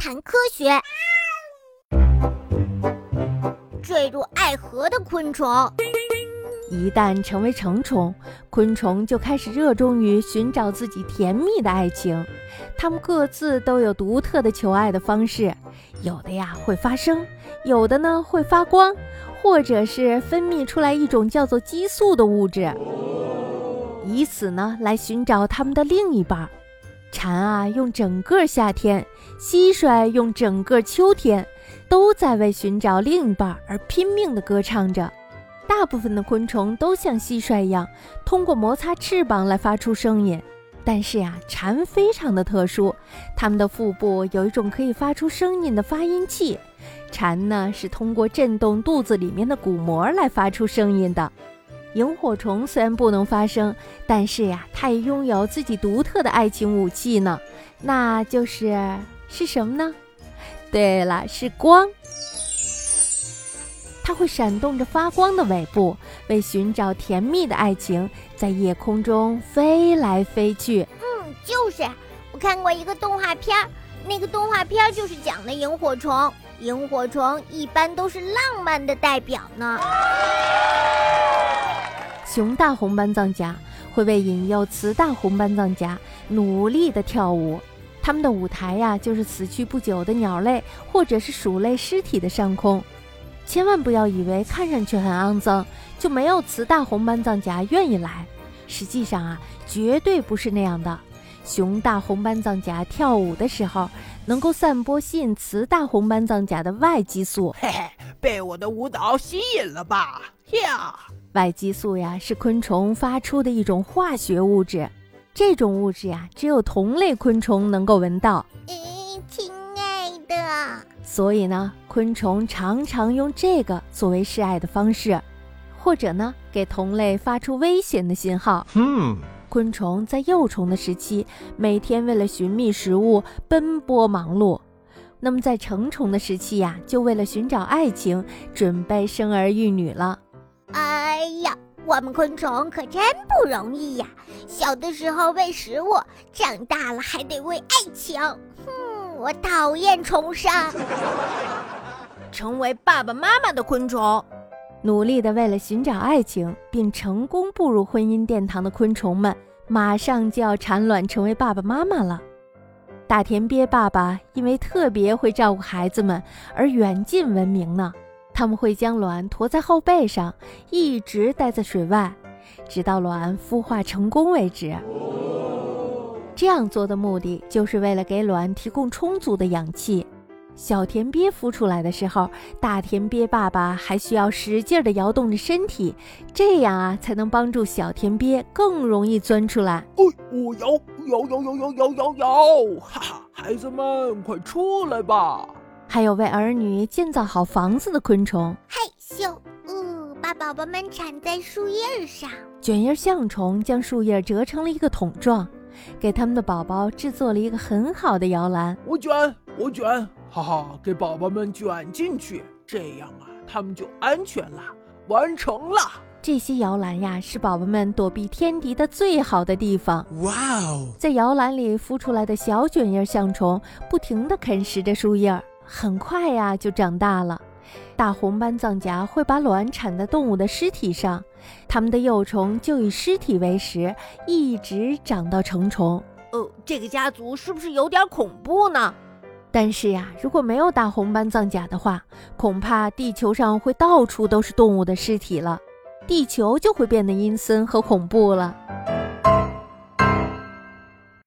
谈科学。坠入爱河的昆虫，一旦成为成虫，昆虫就开始热衷于寻找自己甜蜜的爱情。它们各自都有独特的求爱的方式，有的呀会发声，有的呢会发光，或者是分泌出来一种叫做激素的物质，以此呢来寻找它们的另一半。蝉啊用整个夏天，蟋蟀用整个秋天。都在为寻找另一半而拼命地歌唱着。大部分的昆虫都像蟋蟀一样，通过摩擦翅膀来发出声音。但是呀，蝉非常的特殊，它们的腹部有一种可以发出声音的发音器。蝉呢是通过震动肚子里面的鼓膜来发出声音的。萤火虫虽然不能发声，但是呀，它也拥有自己独特的爱情武器呢，那就是是什么呢？对了，是光。它会闪动着发光的尾部，为寻找甜蜜的爱情，在夜空中飞来飞去。嗯，就是我看过一个动画片儿，那个动画片就是讲的萤火虫。萤火虫一般都是浪漫的代表呢。雄大红斑藏甲会为引诱雌大红斑藏甲努力的跳舞。他们的舞台呀，就是死去不久的鸟类或者是鼠类尸体的上空。千万不要以为看上去很肮脏，就没有雌大红斑藏甲愿意来。实际上啊，绝对不是那样的。雄大红斑藏甲跳舞的时候，能够散播吸引雌大红斑藏甲的外激素。嘿嘿，被我的舞蹈吸引了吧？呀外激素呀，是昆虫发出的一种化学物质。这种物质呀，只有同类昆虫能够闻到。嗯，亲爱的。所以呢，昆虫常常用这个作为示爱的方式，或者呢，给同类发出危险的信号。嗯，昆虫在幼虫的时期，每天为了寻觅食物奔波忙碌；那么在成虫的时期呀，就为了寻找爱情，准备生儿育女了。哎呀！我们昆虫可真不容易呀！小的时候为食物，长大了还得为爱情。哼，我讨厌虫伤。成为爸爸妈妈的昆虫，努力的为了寻找爱情并成功步入婚姻殿堂的昆虫们，马上就要产卵成为爸爸妈妈了。大田鳖爸爸因为特别会照顾孩子们而远近闻名呢。他们会将卵驮在后背上，一直待在水外，直到卵孵化成功为止。这样做的目的就是为了给卵提供充足的氧气。小田鳖孵出来的时候，大田鳖爸爸还需要使劲地摇动着身体，这样啊，才能帮助小田鳖更容易钻出来。哦，我摇摇摇摇摇摇摇摇，哈哈，孩子们快出来吧！还有为儿女建造好房子的昆虫，害羞，哦，把宝宝们缠在树叶上。卷叶象虫将树叶折成了一个桶状，给他们的宝宝制作了一个很好的摇篮。我卷，我卷，哈哈，给宝宝们卷进去，这样啊，他们就安全了。完成了。这些摇篮呀，是宝宝们躲避天敌的最好的地方。哇哦，在摇篮里孵出来的小卷叶象虫，不停地啃食着树叶。很快呀，就长大了。大红斑藏甲会把卵产在动物的尸体上，它们的幼虫就以尸体为食，一直长到成虫。哦，这个家族是不是有点恐怖呢？但是呀，如果没有大红斑藏甲的话，恐怕地球上会到处都是动物的尸体了，地球就会变得阴森和恐怖了。